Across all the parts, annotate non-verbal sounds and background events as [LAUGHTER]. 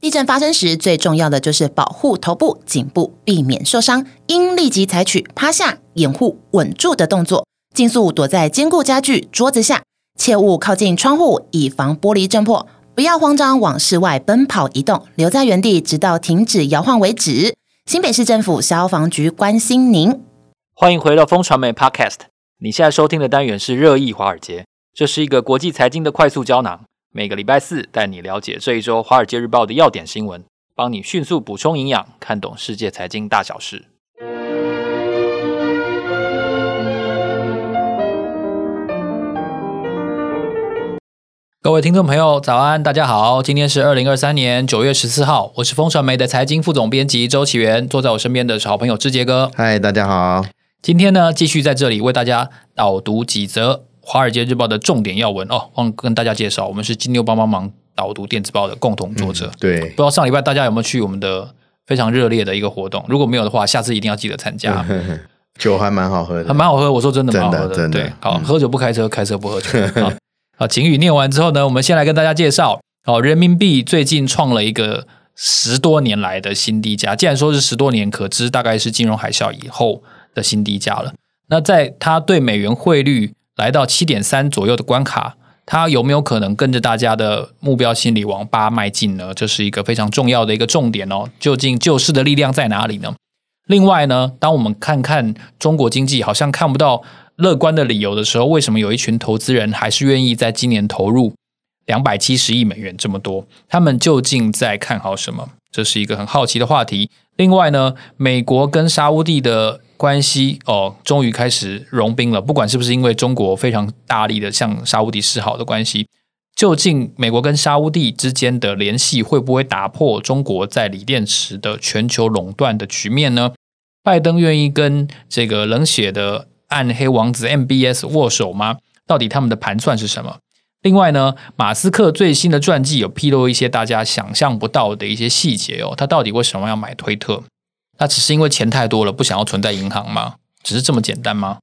地震发生时，最重要的就是保护头部、颈部，避免受伤。应立即采取趴下、掩护、稳住的动作，尽速躲在坚固家具、桌子下，切勿靠近窗户，以防玻璃震破。不要慌张往室外奔跑移动，留在原地直到停止摇晃为止。新北市政府消防局关心您。欢迎回到风传媒 Podcast。你现在收听的单元是热议华尔街，这是一个国际财经的快速胶囊。每个礼拜四带你了解这一周《华尔街日报》的要点新闻，帮你迅速补充营养，看懂世界财经大小事。各位听众朋友，早安，大家好，今天是二零二三年九月十四号，我是风传媒的财经副总编辑周启源，坐在我身边的是好朋友志杰哥。嗨，大家好，今天呢，继续在这里为大家导读几则。《华尔街日报》的重点要闻哦，忘跟大家介绍，我们是金牛帮帮忙导读电子报的共同作者。嗯、对，不知道上礼拜大家有没有去我们的非常热烈的一个活动？如果没有的话，下次一定要记得参加。[LAUGHS] 酒还蛮好喝的，还蛮好喝。我说真的蛮好喝的，真的。真的对，好，喝酒不开车，开车不喝酒。[LAUGHS] 好，警语念完之后呢，我们先来跟大家介绍。哦，人民币最近创了一个十多年来的新低价。既然说是十多年，可知大概是金融海啸以后的新低价了。那在它对美元汇率。来到七点三左右的关卡，它有没有可能跟着大家的目标心理往八迈进呢？这是一个非常重要的一个重点哦。究竟救市的力量在哪里呢？另外呢，当我们看看中国经济好像看不到乐观的理由的时候，为什么有一群投资人还是愿意在今年投入两百七十亿美元这么多？他们究竟在看好什么？这是一个很好奇的话题。另外呢，美国跟沙乌地的关系哦，终于开始融冰了。不管是不是因为中国非常大力的向沙乌地示好的关系，究竟美国跟沙乌地之间的联系会不会打破中国在锂电池的全球垄断的局面呢？拜登愿意跟这个冷血的暗黑王子 MBS 握手吗？到底他们的盘算是什么？另外呢，马斯克最新的传记有披露一些大家想象不到的一些细节哦，他到底为什么要买推特？那只是因为钱太多了，不想要存在银行吗？只是这么简单吗？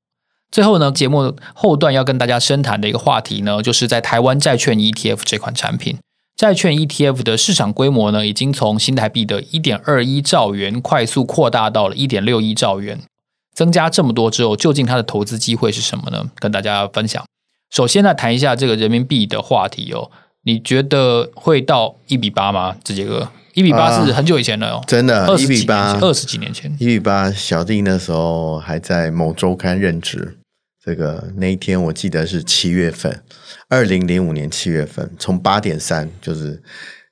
最后呢，节目后段要跟大家深谈的一个话题呢，就是在台湾债券 ETF 这款产品，债券 ETF 的市场规模呢，已经从新台币的一点二一兆元快速扩大到了一点六一兆元，增加这么多之后，究竟它的投资机会是什么呢？跟大家分享。首先呢，谈一下这个人民币的话题哦，你觉得会到一比八吗？志杰哥？一比八是很久以前了哦，真的，一比八，二十几年前，一比八，小弟那时候还在某周刊任职。这个那一天我记得是七月份，二零零五年七月份，从八点三，就是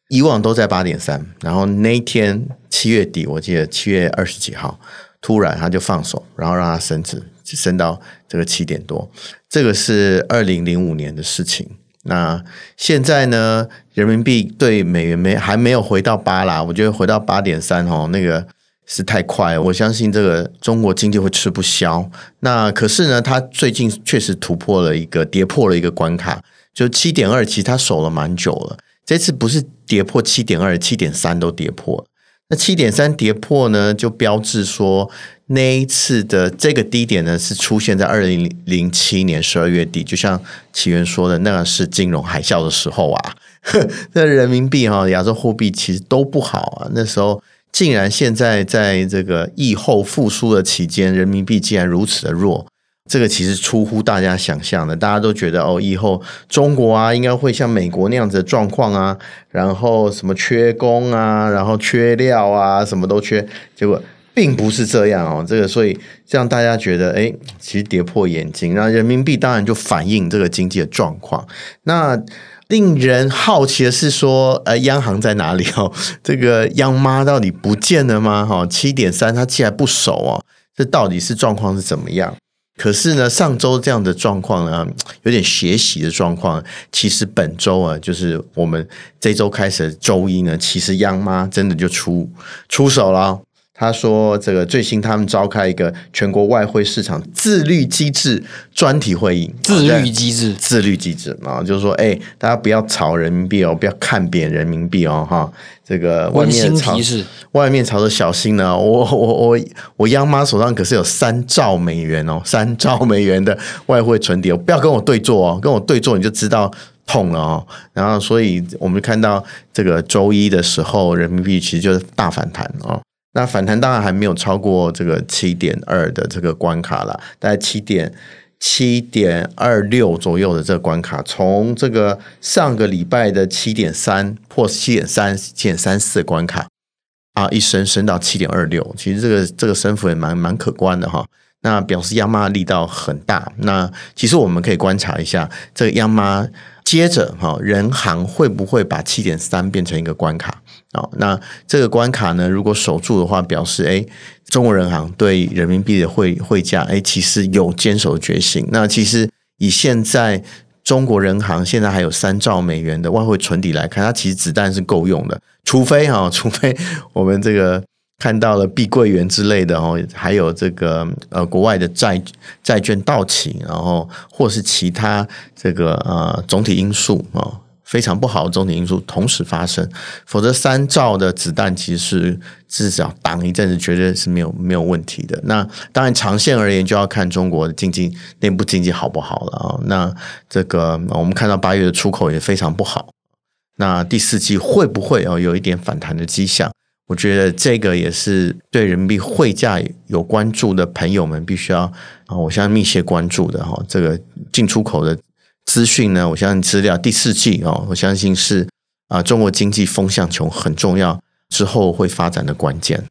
以往都在八点三，然后那一天七月底，我记得七月二十几号，突然他就放手，然后让它升值，升到这个七点多，这个是二零零五年的事情。那现在呢，人民币对美元没还没有回到八啦，我觉得回到八点三哦，那个是太快，我相信这个中国经济会吃不消。那可是呢，它最近确实突破了一个，跌破了一个关卡，就七点二，其实它守了蛮久了。这次不是跌破七点二，七点三都跌破了。那七点三跌破呢，就标志说。那一次的这个低点呢，是出现在二零零七年十二月底，就像岐原说的，那个是金融海啸的时候啊。[LAUGHS] 那人民币哈，亚洲货币其实都不好啊。那时候竟然现在在这个疫后复苏的期间，人民币竟然如此的弱，这个其实出乎大家想象的。大家都觉得哦，以后中国啊，应该会像美国那样子的状况啊，然后什么缺工啊，然后缺料啊，什么都缺，结果。并不是这样哦，这个所以让大家觉得，哎，其实跌破眼镜。那人民币当然就反映这个经济的状况。那令人好奇的是说，呃，央行在哪里哦？[LAUGHS] 这个央妈到底不见了吗？哈，七点三，它既然不守哦，这到底是状况是怎么样？可是呢，上周这样的状况呢，有点学习的状况。其实本周啊，就是我们这周开始周一呢，其实央妈真的就出出手了。他说：“这个最新他们召开一个全国外汇市场自律机制专题会议，自律机制，自律机制啊，就是说，哎，大家不要炒人民币哦，不要看扁人民币哦，哈。”这个外面炒，外面炒的小心呢。我我我我央妈手上可是有三兆美元哦，三兆美元的外汇存底哦，不要跟我对坐哦，跟我对坐你就知道痛了哦。然后，所以我们看到这个周一的时候，人民币其实就是大反弹哦。那反弹当然还没有超过这个七点二的这个关卡了，大概七点七点二六左右的这个关卡，从这个上个礼拜的七点三破七点三、七点三四关卡啊，一升升到七点二六，其实这个这个升幅也蛮蛮可观的哈。那表示央妈力道很大。那其实我们可以观察一下，这个央妈接着哈，人行会不会把七点三变成一个关卡？哦，那这个关卡呢，如果守住的话，表示诶，中国人行对人民币的汇汇价诶，其实有坚守决心。那其实以现在中国人行现在还有三兆美元的外汇存底来看，它其实子弹是够用的，除非哈，除非我们这个。看到了碧桂园之类的哦，还有这个呃国外的债债券到期，然后或是其他这个呃总体因素啊非常不好的总体因素同时发生，否则三兆的子弹其实至少挡一阵子绝对是没有没有问题的。那当然长线而言就要看中国的经济内部经济好不好了啊。那这个我们看到八月的出口也非常不好，那第四季会不会哦有一点反弹的迹象？我觉得这个也是对人民币汇价有关注的朋友们必须要啊，我相信密切关注的哈。这个进出口的资讯呢，我相信资料第四季哦，我相信是啊中国经济风向球很重要之后会发展的关键。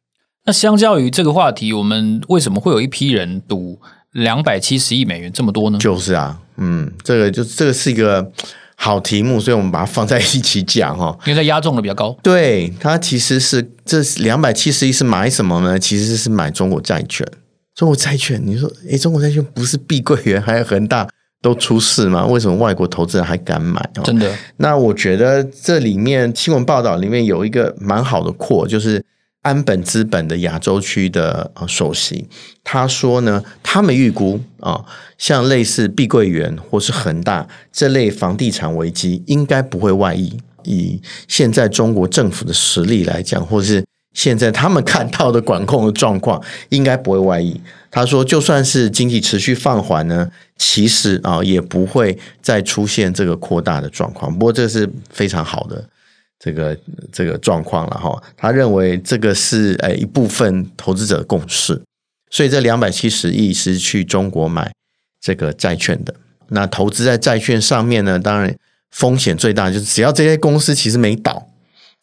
那相较于这个话题，我们为什么会有一批人赌两百七十亿美元这么多呢？就是啊，嗯，这个就这个是一个。好题目，所以我们把它放在一起讲哈，因为它压中的比较高。对，它其实是这两百七十亿是买什么呢？其实是买中国债券。中国债券，你说，诶，中国债券不是碧桂园还有恒大都出事吗？为什么外国投资人还敢买？真的？那我觉得这里面新闻报道里面有一个蛮好的扩，就是。安本资本的亚洲区的首席，他说呢，他们预估啊，像类似碧桂园或是恒大这类房地产危机，应该不会外溢。以现在中国政府的实力来讲，或是现在他们看到的管控的状况，应该不会外溢。他说，就算是经济持续放缓呢，其实啊，也不会再出现这个扩大的状况。不过，这是非常好的。这个这个状况了哈，他认为这个是诶一部分投资者的共识，所以这两百七十亿是去中国买这个债券的。那投资在债券上面呢，当然风险最大就是只要这些公司其实没倒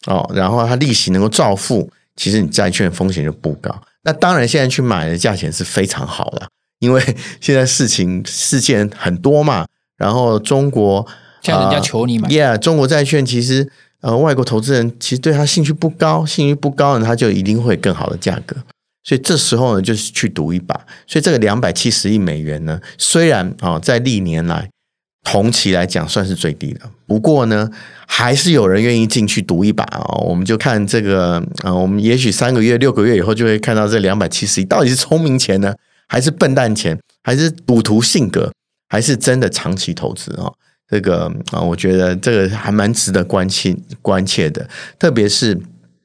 哦，然后它利息能够照付，其实你债券风险就不高。那当然现在去买的价钱是非常好的，因为 [LAUGHS] 现在事情事件很多嘛，然后中国像人家求你买，呃，Yeah，中国债券其实。呃，外国投资人其实对他兴趣不高，兴趣不高呢，他就一定会更好的价格。所以这时候呢，就是去赌一把。所以这个两百七十亿美元呢，虽然啊、哦，在历年来同期来讲算是最低的，不过呢，还是有人愿意进去赌一把啊、哦。我们就看这个啊、我们也许三个月、六个月以后就会看到这两百七十亿到底是聪明钱呢，还是笨蛋钱，还是赌徒性格，还是真的长期投资啊？哦这个啊，我觉得这个还蛮值得关心关切的，特别是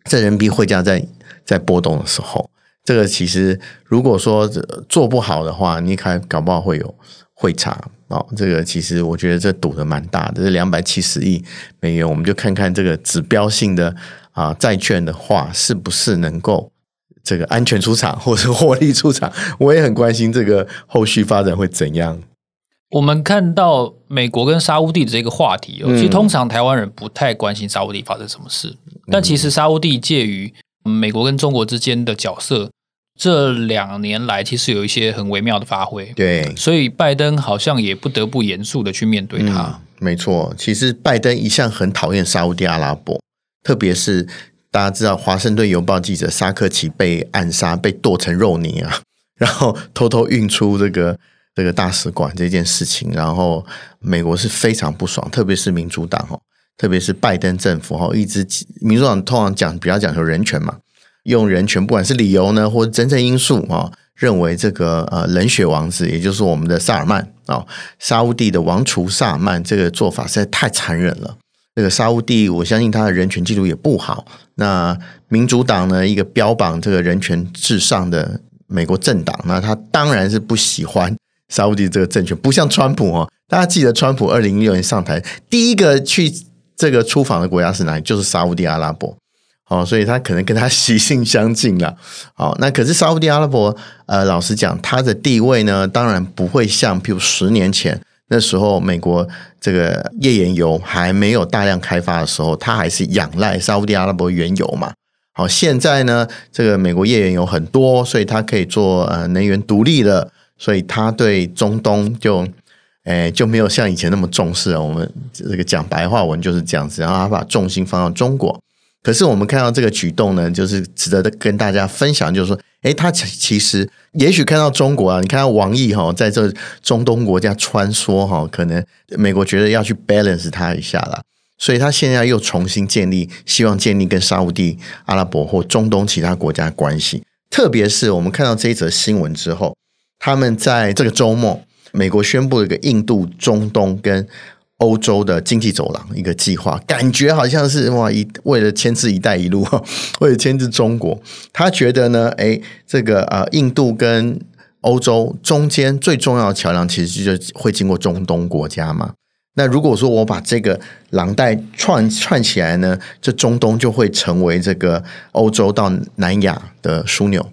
在人民币汇价在在波动的时候，这个其实如果说做不好的话，你看搞不好会有汇差哦。这个其实我觉得这赌的蛮大的，这两百七十亿美元，我们就看看这个指标性的啊债券的话，是不是能够这个安全出场或者获利出场？我也很关心这个后续发展会怎样。我们看到美国跟沙乌地的这个话题哦，其实通常台湾人不太关心沙乌地发生什么事，但其实沙乌地介于美国跟中国之间的角色，这两年来其实有一些很微妙的发挥。对，所以拜登好像也不得不严肃的去面对他。嗯，没错，其实拜登一向很讨厌沙乌地阿拉伯，特别是大家知道华盛顿邮报记者沙克奇被暗杀，被剁成肉泥啊，然后偷偷运出这个。这个大使馆这件事情，然后美国是非常不爽，特别是民主党哈，特别是拜登政府哈，一直民主党通常讲比较讲究人权嘛，用人权不管是理由呢，或者真正因素啊，认为这个呃冷血王子，也就是我们的萨尔曼啊，沙乌地的王储萨尔曼这个做法实在太残忍了。这个沙乌地，我相信他的人权记录也不好。那民主党呢，一个标榜这个人权至上的美国政党，那他当然是不喜欢。沙乌地这个政权不像川普哦，大家记得，川普二零一六年上台，第一个去这个出访的国家是哪里？就是沙乌地阿拉伯。哦，所以他可能跟他习性相近了。好，[LAUGHS] 那可是沙乌地阿拉伯，呃，老实讲，他的地位呢，当然不会像，譬如十年前那时候，美国这个页岩油还没有大量开发的时候，他还是仰赖沙乌地阿拉伯原油嘛。好，现在呢，这个美国页岩油很多，所以他可以做呃能源独立了，所以他对中东就，诶就没有像以前那么重视了。我们这个讲白话文就是这样子，然后他把重心放到中国。可是我们看到这个举动呢，就是值得跟大家分享，就是说，诶，他其实也许看到中国啊，你看到王毅哈，在这中东国家穿梭哈，可能美国觉得要去 balance 他一下了，所以他现在又重新建立，希望建立跟沙乌地阿拉伯或中东其他国家关系。特别是我们看到这一则新闻之后，他们在这个周末，美国宣布了一个印度、中东跟。欧洲的经济走廊一个计划，感觉好像是哇，一为了牵制“一带一路”，[LAUGHS] 为了牵制中国，他觉得呢，诶，这个啊，印度跟欧洲中间最重要的桥梁，其实就会经过中东国家嘛。那如果说我把这个廊带串串起来呢，这中东就会成为这个欧洲到南亚的枢纽。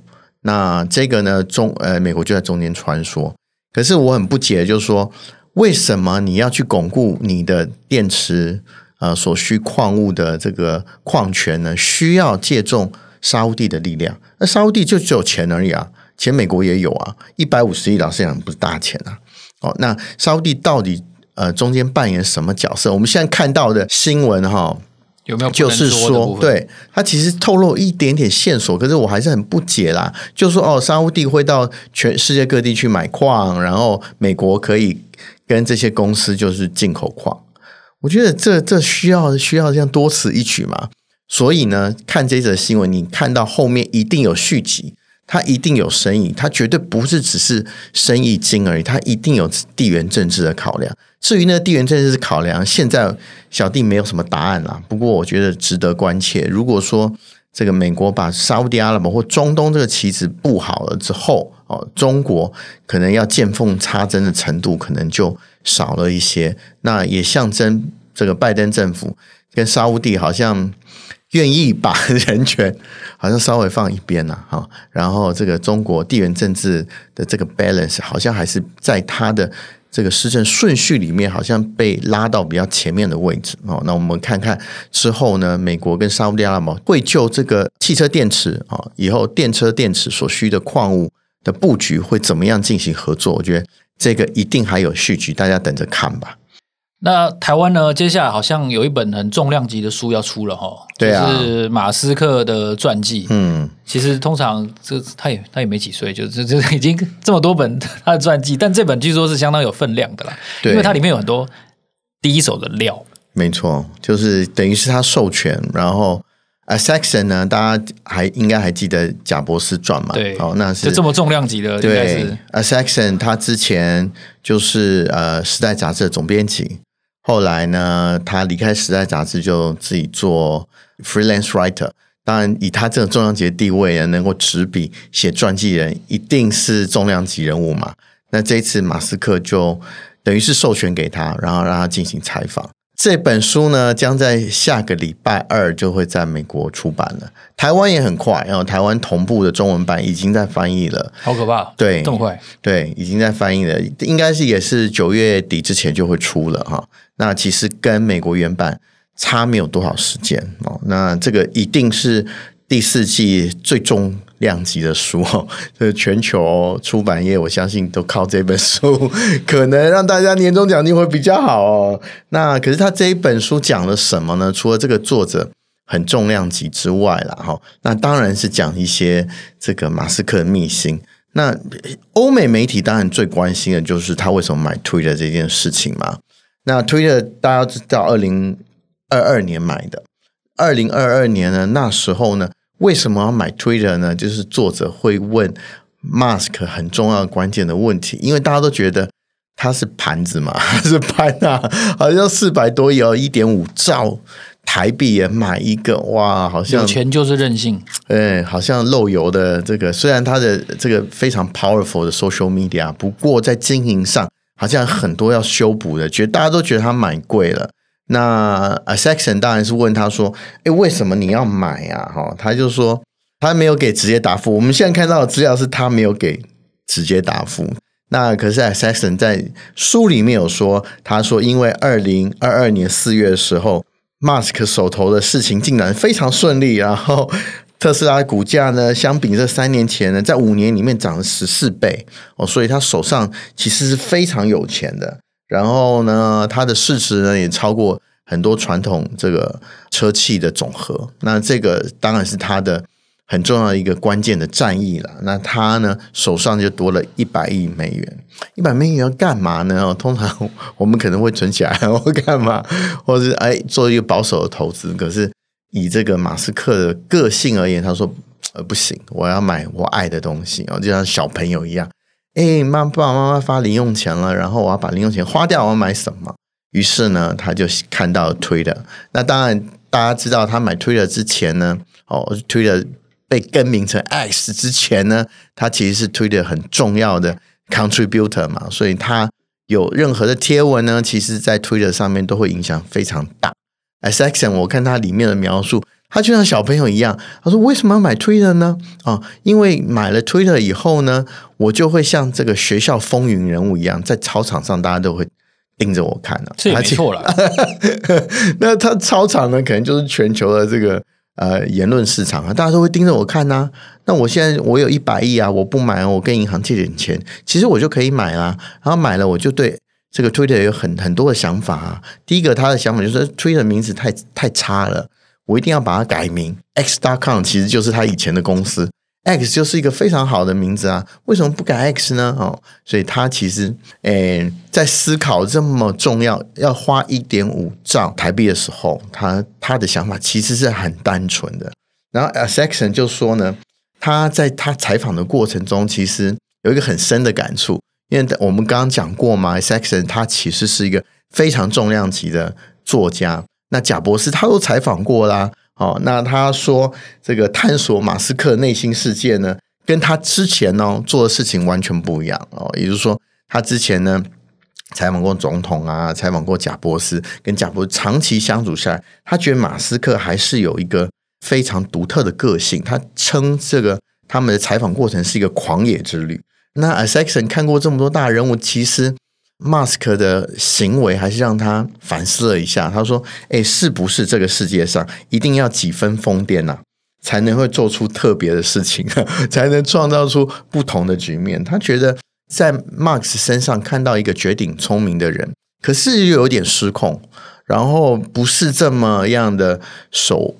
那这个呢，中呃，美国就在中间穿梭。可是我很不解，就是说。为什么你要去巩固你的电池呃所需矿物的这个矿权呢？需要借重沙乌地的力量？那沙乌地就只有钱而已啊，钱美国也有啊，一百五十亿，老实讲不是大钱啊。哦，那沙乌地到底呃中间扮演什么角色？我们现在看到的新闻哈、有没有就是说，对他其实透露一点点线索，可是我还是很不解啦。就是说哦，沙乌地会到全世界各地去买矿，然后美国可以。跟这些公司就是进口矿，我觉得这这需要需要这样多此一举嘛。所以呢，看这则新闻，你看到后面一定有续集，它一定有生意，它绝对不是只是生意经而已，它一定有地缘政治的考量。至于那地缘政治考量，现在小弟没有什么答案啦。不过我觉得值得关切。如果说这个美国把沙乌地阿拉伯或中东这个棋子布好了之后，哦，中国可能要见缝插针的程度可能就少了一些，那也象征这个拜登政府跟沙乌地好像愿意把人权好像稍微放一边了 [LAUGHS] 哈，然后这个中国地缘政治的这个 balance 好像还是在他的这个施政顺序里面好像被拉到比较前面的位置哦。那我们看看之后呢，美国跟沙乌地阿拉伯会就这个汽车电池啊，以后电车电池所需的矿物。的布局会怎么样进行合作？我觉得这个一定还有续集，大家等着看吧。那台湾呢？接下来好像有一本很重量级的书要出了哈，对啊，就是马斯克的传记。嗯，其实通常这他也他也没几岁，就这这已经这么多本他的传记，但这本据说是相当有分量的啦，对，因为它里面有很多第一手的料。没错，就是等于是他授权，然后。啊，Isaacson 呢？大家还应该还记得贾博士传嘛？对，哦，那是就这么重量级的。对，Isaacson 他之前就是呃《时代》杂志的总编辑，后来呢，他离开《时代》杂志就自己做 freelance writer。当然，以他这种重量级的地位，能够执笔写传记人，一定是重量级人物嘛。那这一次马斯克就等于是授权给他，然后让他进行采访。这本书呢，将在下个礼拜二就会在美国出版了。台湾也很快，然后台湾同步的中文版已经在翻译了。好可怕！对，这么快？对，已经在翻译了，应该是也是九月底之前就会出了哈。那其实跟美国原版差没有多少时间哦。那这个一定是第四季最终。量级的书哦，这全球出版业，我相信都靠这本书，可能让大家年终奖金会比较好哦。那可是他这一本书讲了什么呢？除了这个作者很重量级之外啦，哈，那当然是讲一些这个马斯克的秘辛。那欧美媒体当然最关心的就是他为什么买 Twitter 这件事情嘛。那 Twitter 大家知道，二零二二年买的，二零二二年呢，那时候呢。为什么要买 Twitter 呢？就是作者会问 Mask 很重要的关键的问题，因为大家都觉得它是盘子嘛，他 [LAUGHS] 是盘啊，好像四百多亿哦，一点五兆台币也买一个，哇，好像有钱就是任性，哎，好像漏油的这个，虽然它的这个非常 powerful 的 social media，不过在经营上好像很多要修补的，觉得大家都觉得它蛮贵了。那 Isaacson 当然是问他说：“诶，为什么你要买呀？”哈，他就说他没有给直接答复。我们现在看到的资料是他没有给直接答复。那可是 Isaacson 在书里面有说，他说因为二零二二年四月的时候，Mask 手头的事情进展非常顺利，然后 [LAUGHS] 特斯拉股价呢，相比这三年前呢，在五年里面涨了十四倍哦，所以他手上其实是非常有钱的。然后呢，它的市值呢也超过很多传统这个车企的总和。那这个当然是它的很重要一个关键的战役了。那它呢手上就多了一百亿美元，一百美元要干嘛呢？通常我们可能会存起来 [LAUGHS] 或干嘛，或者是哎做一个保守的投资。可是以这个马斯克的个性而言，他说呃不行，我要买我爱的东西哦，就像小朋友一样。哎，妈，爸爸妈妈发零用钱了，然后我要把零用钱花掉，我要买什么？于是呢，他就看到推的。那当然，大家知道他买推的之前呢，哦推的被更名成 X 之前呢，他其实是推的很重要的 contributor 嘛，所以他有任何的贴文呢，其实在推的上面都会影响非常大。As Xion，我看它里面的描述。他就像小朋友一样，他说：“为什么要买 Twitter 呢？啊，因为买了 Twitter 以后呢，我就会像这个学校风云人物一样，在操场上大家都会盯着我看呢、啊。”这也没错了。[LAUGHS] 那他操场呢，可能就是全球的这个呃言论市场啊，大家都会盯着我看呐、啊。那我现在我有一百亿啊，我不买，我跟银行借点钱，其实我就可以买啦。然后买了，我就对这个 Twitter 有很很多的想法啊。第一个，他的想法就是 Twitter 名字太太差了。我一定要把它改名，X.com 其实就是他以前的公司，X 就是一个非常好的名字啊，为什么不改 X 呢？哦，所以他其实，诶，在思考这么重要要花一点五兆台币的时候，他他的想法其实是很单纯的。然后 Isaacson 就说呢，他在他采访的过程中，其实有一个很深的感触，因为我们刚刚讲过嘛，Isaacson 他其实是一个非常重量级的作家。那贾伯斯他都采访过啦，哦，那他说这个探索马斯克内心世界呢，跟他之前呢做的事情完全不一样哦。也就是说，他之前呢采访过总统啊，采访过贾伯斯，跟贾伯斯长期相处下来，他觉得马斯克还是有一个非常独特的个性。他称这个他们的采访过程是一个狂野之旅。那 Isaacson 看过这么多大人物，其实。马斯克的行为还是让他反思了一下。他说：“诶，是不是这个世界上一定要几分疯癫呐，才能会做出特别的事情，[LAUGHS] 才能创造出不同的局面？”他觉得在马斯克身上看到一个绝顶聪明的人，可是又有点失控，然后不是这么样的守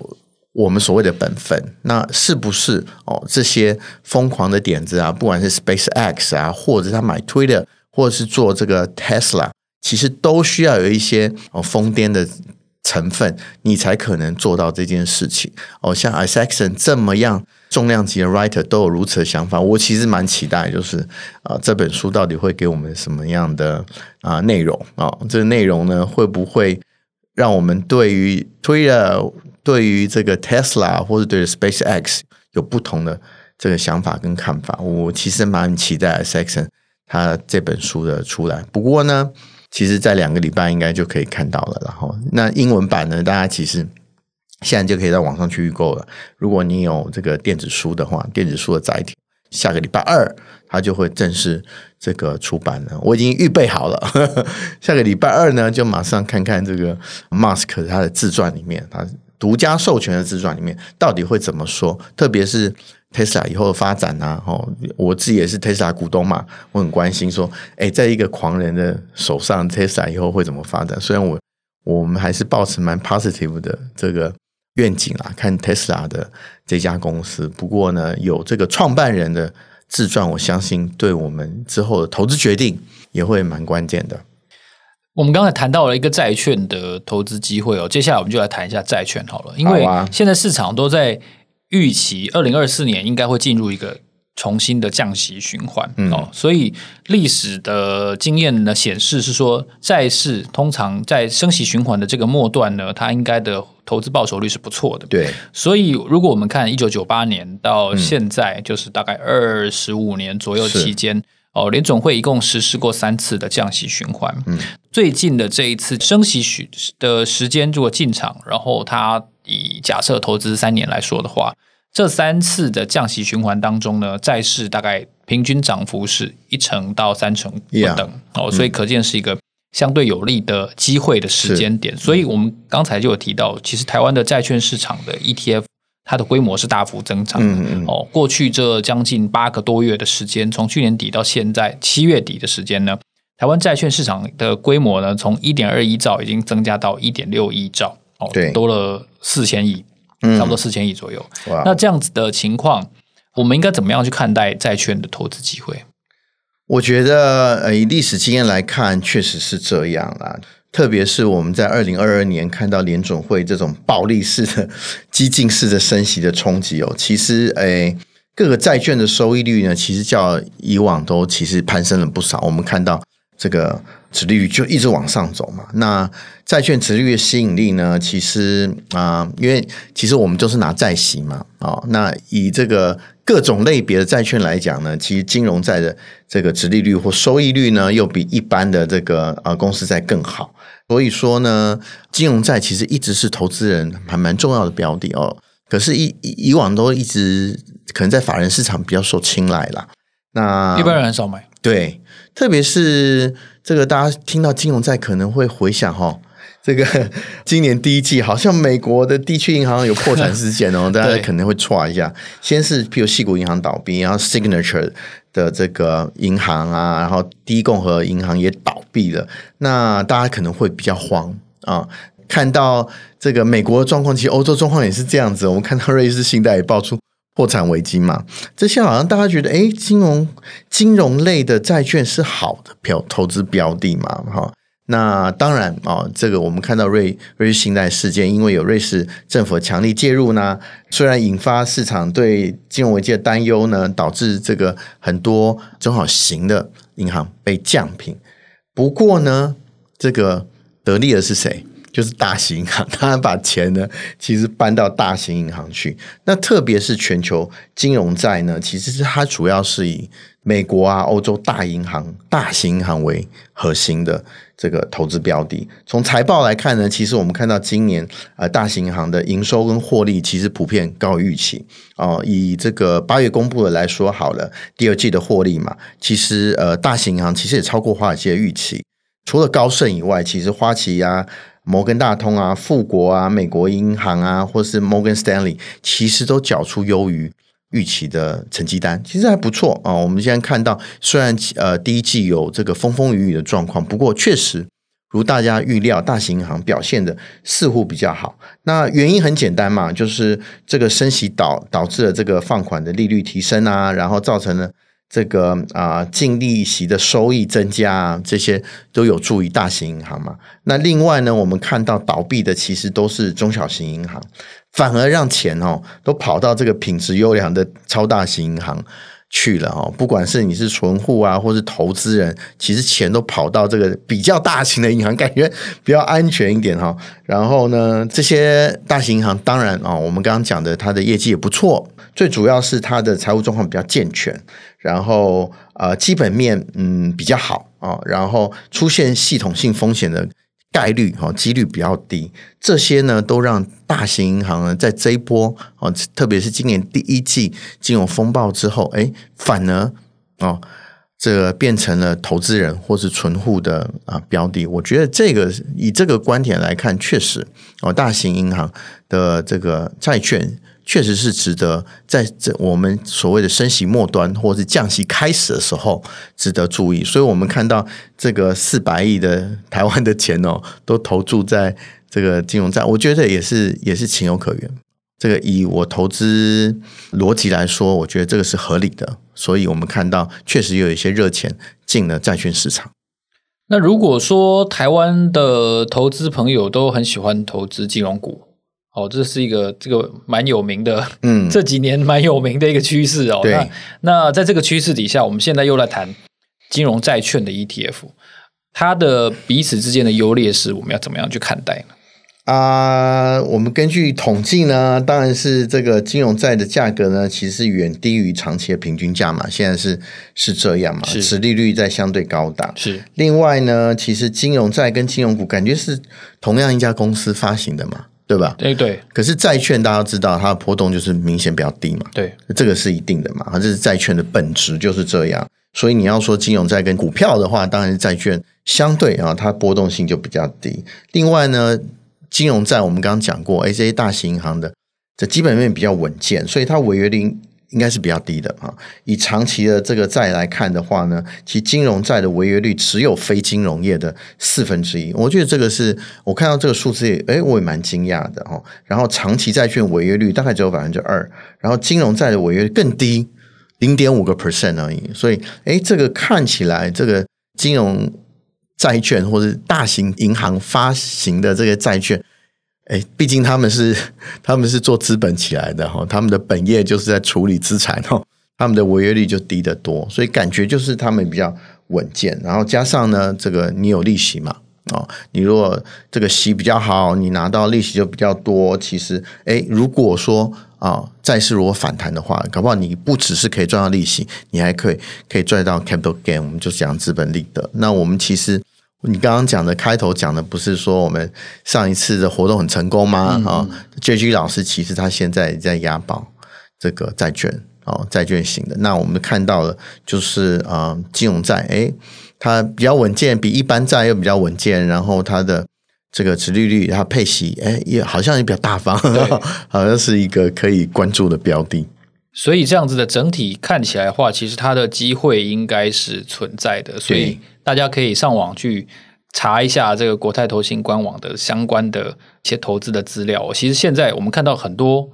我们所谓的本分。那是不是哦？这些疯狂的点子啊，不管是 SpaceX 啊，或者他买 Twitter。或者是做这个 Tesla，其实都需要有一些哦疯癫的成分，你才可能做到这件事情。哦，像 Isaacson 这么样重量级的 writer 都有如此的想法，我其实蛮期待，就是啊这本书到底会给我们什么样的啊内容啊？这个内容呢，会不会让我们对于 Twitter、对于这个 Tesla 或者对于 SpaceX 有不同的这个想法跟看法？我其实蛮期待 Isaacson。他这本书的出来，不过呢，其实在两个礼拜应该就可以看到了。然后，那英文版呢，大家其实现在就可以在网上去预购了。如果你有这个电子书的话，电子书的载体，下个礼拜二它就会正式这个出版了。我已经预备好了，[LAUGHS] 下个礼拜二呢，就马上看看这个 Musk 他的自传里面，他独家授权的自传里面到底会怎么说，特别是。Tesla 以后的发展啊，哦，我自己也是 Tesla 股东嘛，我很关心说，哎，在一个狂人的手上，Tesla 以后会怎么发展？虽然我我们还是保持蛮 positive 的这个愿景啊，看 Tesla 的这家公司。不过呢，有这个创办人的自传，我相信对我们之后的投资决定也会蛮关键的。我们刚才谈到了一个债券的投资机会哦，接下来我们就来谈一下债券好了，因为现在市场都在。预期二零二四年应该会进入一个重新的降息循环，嗯、哦，所以历史的经验呢显示是说，债市通常在升息循环的这个末段呢，它应该的投资报酬率是不错的。对，所以如果我们看一九九八年到现在，就是大概二十五年左右期间，哦，联总会一共实施过三次的降息循环。嗯，最近的这一次升息许的时间如果进场，然后它以假设投资三年来说的话，这三次的降息循环当中呢，债市大概平均涨幅是一成到三成不等。哦，所以可见是一个相对有利的机会的时间点。所以我们刚才就有提到，其实台湾的债券市场的 ETF。它的规模是大幅增长的。嗯嗯哦，过去这将近八个多月的时间，从去年底到现在七月底的时间呢，台湾债券市场的规模呢，从一点二一兆已经增加到一点六一兆，哦，对，多了四千亿，差不多四千亿左右。嗯、那这样子的情况，我们应该怎么样去看待债券的投资机会？我觉得，呃，以历史经验来看，确实是这样啦。特别是我们在二零二二年看到联准会这种暴力式的、激进式的升息的冲击哦，其实诶，各个债券的收益率呢，其实较以往都其实攀升了不少。我们看到这个殖利率就一直往上走嘛。那债券殖利率的吸引力呢，其实啊、呃，因为其实我们就是拿债息嘛，哦，那以这个。各种类别的债券来讲呢，其实金融债的这个殖利率或收益率呢，又比一般的这个呃公司债更好。所以说呢，金融债其实一直是投资人还蛮重要的标的哦。可是以，以以往都一直可能在法人市场比较受青睐啦。那一般人很少买。对，特别是这个大家听到金融债可能会回想哈、哦。这个 [LAUGHS] 今年第一季好像美国的地区银行有破产事件哦，大家可能会剉一下。先是譬如西谷银行倒闭，然后 Signature 的这个银行啊，然后第一共和银行也倒闭了。那大家可能会比较慌啊，看到这个美国的状况，其实欧洲状况也是这样子。我们看到瑞士信贷也爆出破产危机嘛，这些好像大家觉得，哎，金融金融类的债券是好的标投资标的嘛，哈。那当然啊、哦，这个我们看到瑞瑞士信贷事件，因为有瑞士政府强力介入呢，虽然引发市场对金融危机的担忧呢，导致这个很多中好型的银行被降评。不过呢，这个得利的是谁？就是大型银行，他们把钱呢，其实搬到大型银行去。那特别是全球金融债呢，其实是它主要是以美国啊、欧洲大银行、大型银行为核心的这个投资标的。从财报来看呢，其实我们看到今年呃大型银行的营收跟获利其实普遍高于预期哦。以这个八月公布的来说好了，第二季的获利嘛，其实呃大型银行其实也超过华尔街的预期。除了高盛以外，其实花旗呀、啊。摩根大通啊，富国啊，美国银行啊，或是 Morgan Stanley，其实都缴出优于预期的成绩单，其实还不错啊。我们现在看到，虽然呃第一季有这个风风雨雨的状况，不过确实如大家预料，大型银行表现的似乎比较好。那原因很简单嘛，就是这个升息导导致了这个放款的利率提升啊，然后造成了。这个啊，净利息的收益增加啊，这些都有助于大型银行嘛。那另外呢，我们看到倒闭的其实都是中小型银行，反而让钱哦都跑到这个品质优良的超大型银行去了哦。不管是你是存户啊，或是投资人，其实钱都跑到这个比较大型的银行，感觉 [LAUGHS] 比较安全一点哈。然后呢，这些大型银行当然啊，我们刚刚讲的它的业绩也不错，最主要是它的财务状况比较健全。然后呃，基本面嗯比较好啊，然后出现系统性风险的概率哈几率比较低，这些呢都让大型银行呢在这一波啊，特别是今年第一季金融风暴之后，哎，反而啊这个变成了投资人或是存户的啊标的。我觉得这个以这个观点来看，确实哦，大型银行的这个债券。确实是值得在这我们所谓的升息末端或是降息开始的时候值得注意，所以我们看到这个四百亿的台湾的钱哦，都投注在这个金融债，我觉得也是也是情有可原。这个以我投资逻辑来说，我觉得这个是合理的，所以我们看到确实有一些热钱进了债券市场。那如果说台湾的投资朋友都很喜欢投资金融股。哦，这是一个这个蛮有名的，嗯，[LAUGHS] 这几年蛮有名的一个趋势哦。对那那在这个趋势底下，我们现在又来谈金融债券的 ETF，它的彼此之间的优劣势，我们要怎么样去看待呢？啊、呃，我们根据统计呢，当然是这个金融债的价格呢，其实远低于长期的平均价嘛。现在是是这样嘛？是，利率在相对高档。是。另外呢，其实金融债跟金融股感觉是同样一家公司发行的嘛，对吧？对对。可是债券大家都知道，它的波动就是明显比较低嘛。对，这个是一定的嘛。它这是债券的本质就是这样。所以你要说金融债跟股票的话，当然是债券相对啊，它波动性就比较低。另外呢。金融债我们刚刚讲过，这些大型银行的这基本面比较稳健，所以它违约率应该是比较低的啊。以长期的这个债来看的话呢，其实金融债的违约率只有非金融业的四分之一。我觉得这个是我看到这个数字也，诶，我也蛮惊讶的哈。然后长期债券违约率大概只有百分之二，然后金融债的违约率更低，零点五个 percent 而已。所以，诶，这个看起来这个金融。债券或者大型银行发行的这个债券，哎，毕竟他们是他们是做资本起来的哈，他们的本业就是在处理资产哈，他们的违约率就低得多，所以感觉就是他们比较稳健。然后加上呢，这个你有利息嘛，哦，你如果这个息比较好，你拿到利息就比较多。其实，哎，如果说啊，债市如果反弹的话，搞不好你不只是可以赚到利息，你还可以可以赚到 capital gain，我们就讲资本利得。那我们其实。你刚刚讲的开头讲的不是说我们上一次的活动很成功吗？啊、JG 老师其实他现在在押宝这个债券哦，债券型的。那我们看到了就是啊、呃，金融债，诶，它比较稳健，比一般债又比较稳健，然后它的这个殖利率，它配息，诶，也好像也比较大方，[LAUGHS] 好像是一个可以关注的标的。所以这样子的整体看起来的话，其实它的机会应该是存在的。所以大家可以上网去查一下这个国泰投信官网的相关的一些投资的资料。其实现在我们看到很多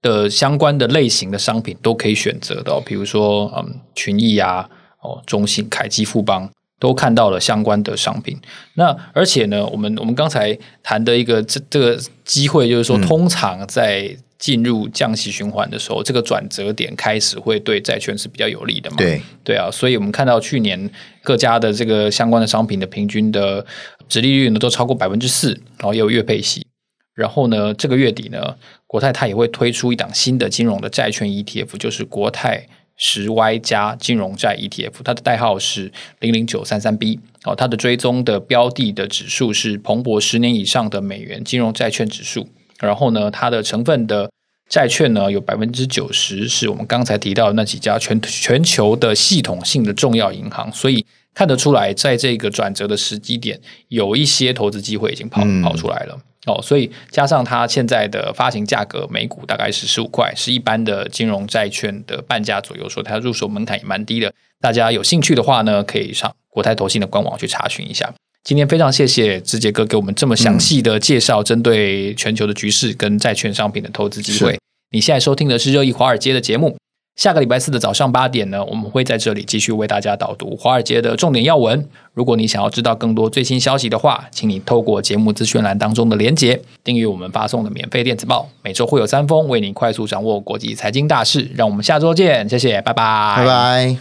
的相关的类型的商品都可以选择的，比如说嗯群益啊、哦中信、凯基、富邦都看到了相关的商品。那而且呢，我们我们刚才谈的一个这这个机会，就是说通常在进入降息循环的时候，这个转折点开始会对债券是比较有利的嘛？对对啊，所以我们看到去年各家的这个相关的商品的平均的殖利率呢都超过百分之四，然后也有月配息。然后呢，这个月底呢，国泰它也会推出一档新的金融的债券 ETF，就是国泰十 Y 加金融债 ETF，它的代号是零零九三三 B。哦，它的追踪的标的的指数是彭博十年以上的美元金融债券指数。然后呢，它的成分的债券呢，有百分之九十是我们刚才提到的那几家全全球的系统性的重要银行，所以看得出来，在这个转折的时机点，有一些投资机会已经跑跑出来了。嗯、哦，所以加上它现在的发行价格每股大概是十五块，是一般的金融债券的半价左右，所以它入手门槛也蛮低的。大家有兴趣的话呢，可以上国泰投信的官网去查询一下。今天非常谢谢志杰哥给我们这么详细的介绍，针对全球的局势跟债券商品的投资机会。你现在收听的是热议华尔街的节目。下个礼拜四的早上八点呢，我们会在这里继续为大家导读华尔街的重点要闻。如果你想要知道更多最新消息的话，请你透过节目资讯栏当中的连结，订阅我们发送的免费电子报，每周会有三封，为你快速掌握国际财经大事。让我们下周见，谢谢，拜拜，拜拜。